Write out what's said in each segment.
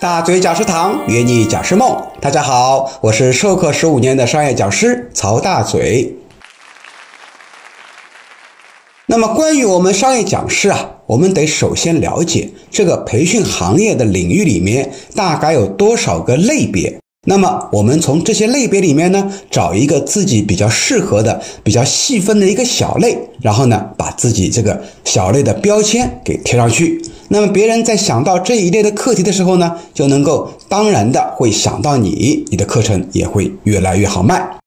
大嘴讲师堂约你讲师梦，大家好，我是授课十五年的商业讲师曹大嘴。那么关于我们商业讲师啊，我们得首先了解这个培训行业的领域里面大概有多少个类别。那么我们从这些类别里面呢，找一个自己比较适合的、比较细分的一个小类，然后呢，把自己这个小类的标签给贴上去。那么别人在想到这一类的课题的时候呢，就能够当然的会想到你，你的课程也会越来越好卖。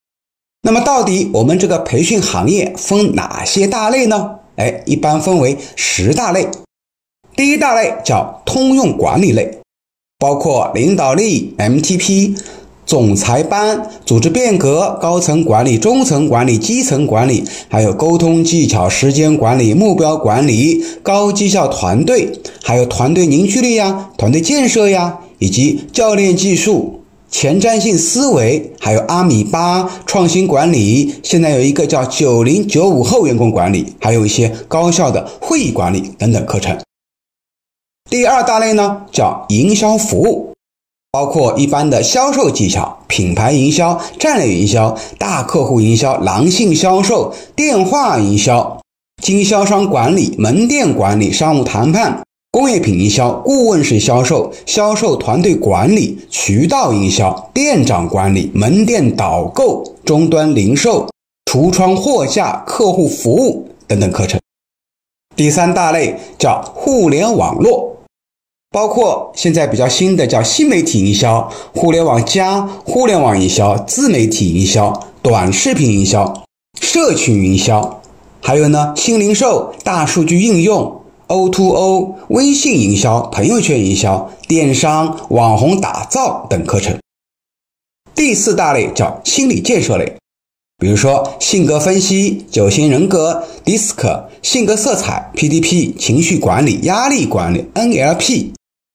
那么到底我们这个培训行业分哪些大类呢？哎，一般分为十大类。第一大类叫通用管理类。包括领导力、MTP、总裁班、组织变革、高层管理、中层管理、基层管理，还有沟通技巧、时间管理、目标管理、高绩效团队，还有团队凝聚力呀、团队建设呀，以及教练技术、前瞻性思维，还有阿米巴创新管理。现在有一个叫九零九五后员工管理，还有一些高效的会议管理等等课程。第二大类呢，叫营销服务，包括一般的销售技巧、品牌营销、战略营销、大客户营销、狼性销售、电话营销、经销商管理、门店管理、商务谈判、工业品营销、顾问式销售、销售团队管理、渠道营销、店长管理、门店导购、终端零售、橱窗货架、客户服务等等课程。第三大类叫互联网络。包括现在比较新的叫新媒体营销、互联网加、互联网营销、自媒体营销、短视频营销、社群营销，还有呢新零售、大数据应用、O2O、微信营销、朋友圈营销、电商、网红打造等课程。第四大类叫心理建设类。比如说性格分析、九型人格、DISC、性格色彩、PDP、情绪管理、压力管理、NLP。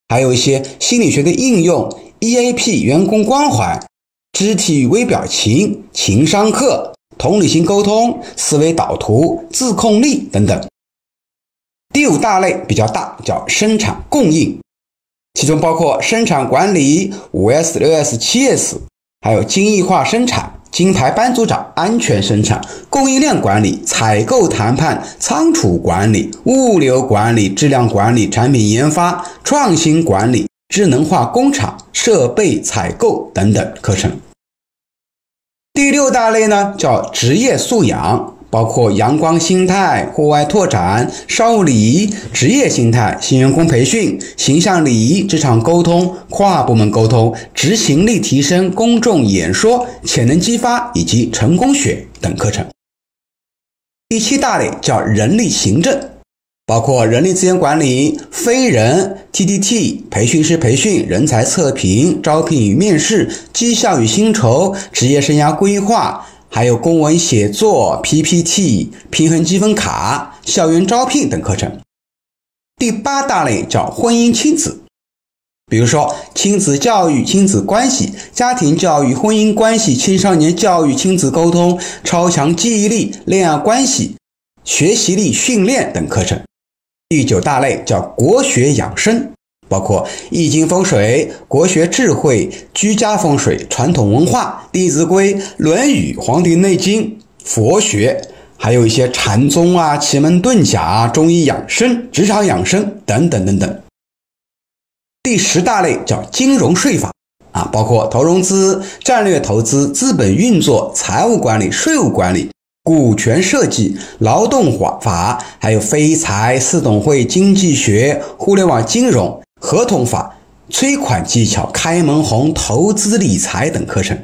还有一些心理学的应用，EAP 员工关怀、肢体与微表情、情商课、同理心沟通、思维导图、自控力等等。第五大类比较大，叫生产供应，其中包括生产管理、五 S、六 S、七 S，还有精益化生产。金牌班组长、安全生产、供应链管理、采购谈判、仓储管理、物流管理、质量管理、产品研发、创新管理、智能化工厂、设备采购等等课程。第六大类呢，叫职业素养。包括阳光心态、户外拓展、商务礼仪、职业心态、新员工培训、形象礼仪、职场沟通、跨部门沟通、执行力提升、公众演说、潜能激发以及成功学等课程。第七大类叫人力行政，包括人力资源管理、非人、TDT、培训师培训、人才测评、招聘与面试、绩效与薪酬、职业生涯规划。还有公文写作、PPT、平衡积分卡、校园招聘等课程。第八大类叫婚姻亲子，比如说亲子教育、亲子关系、家庭教育、婚姻关系、青少年教育、亲子沟通、超强记忆力、恋爱关系、学习力训练等课程。第九大类叫国学养生。包括易经风水、国学智慧、居家风水、传统文化、弟子规、论语、黄帝内经、佛学，还有一些禅宗啊、奇门遁甲啊、中医养生、职场养生等等等等。第十大类叫金融税法啊，包括投融资、战略投资、资本运作、财务管理、税务管理、股权设计、劳动法法，还有非财、四懂会、经济学、互联网金融。合同法、催款技巧、开门红、投资理财等课程。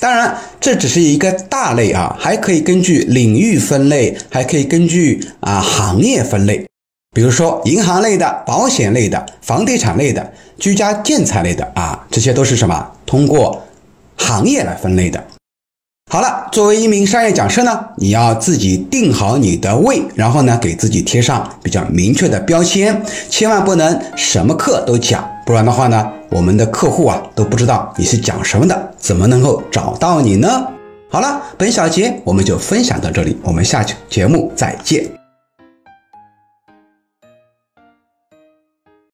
当然，这只是一个大类啊，还可以根据领域分类，还可以根据啊行业分类。比如说，银行类的、保险类的、房地产类的、居家建材类的啊，这些都是什么？通过行业来分类的。好了，作为一名商业讲师呢，你要自己定好你的位，然后呢，给自己贴上比较明确的标签，千万不能什么课都讲，不然的话呢，我们的客户啊都不知道你是讲什么的，怎么能够找到你呢？好了，本小节我们就分享到这里，我们下期节目再见。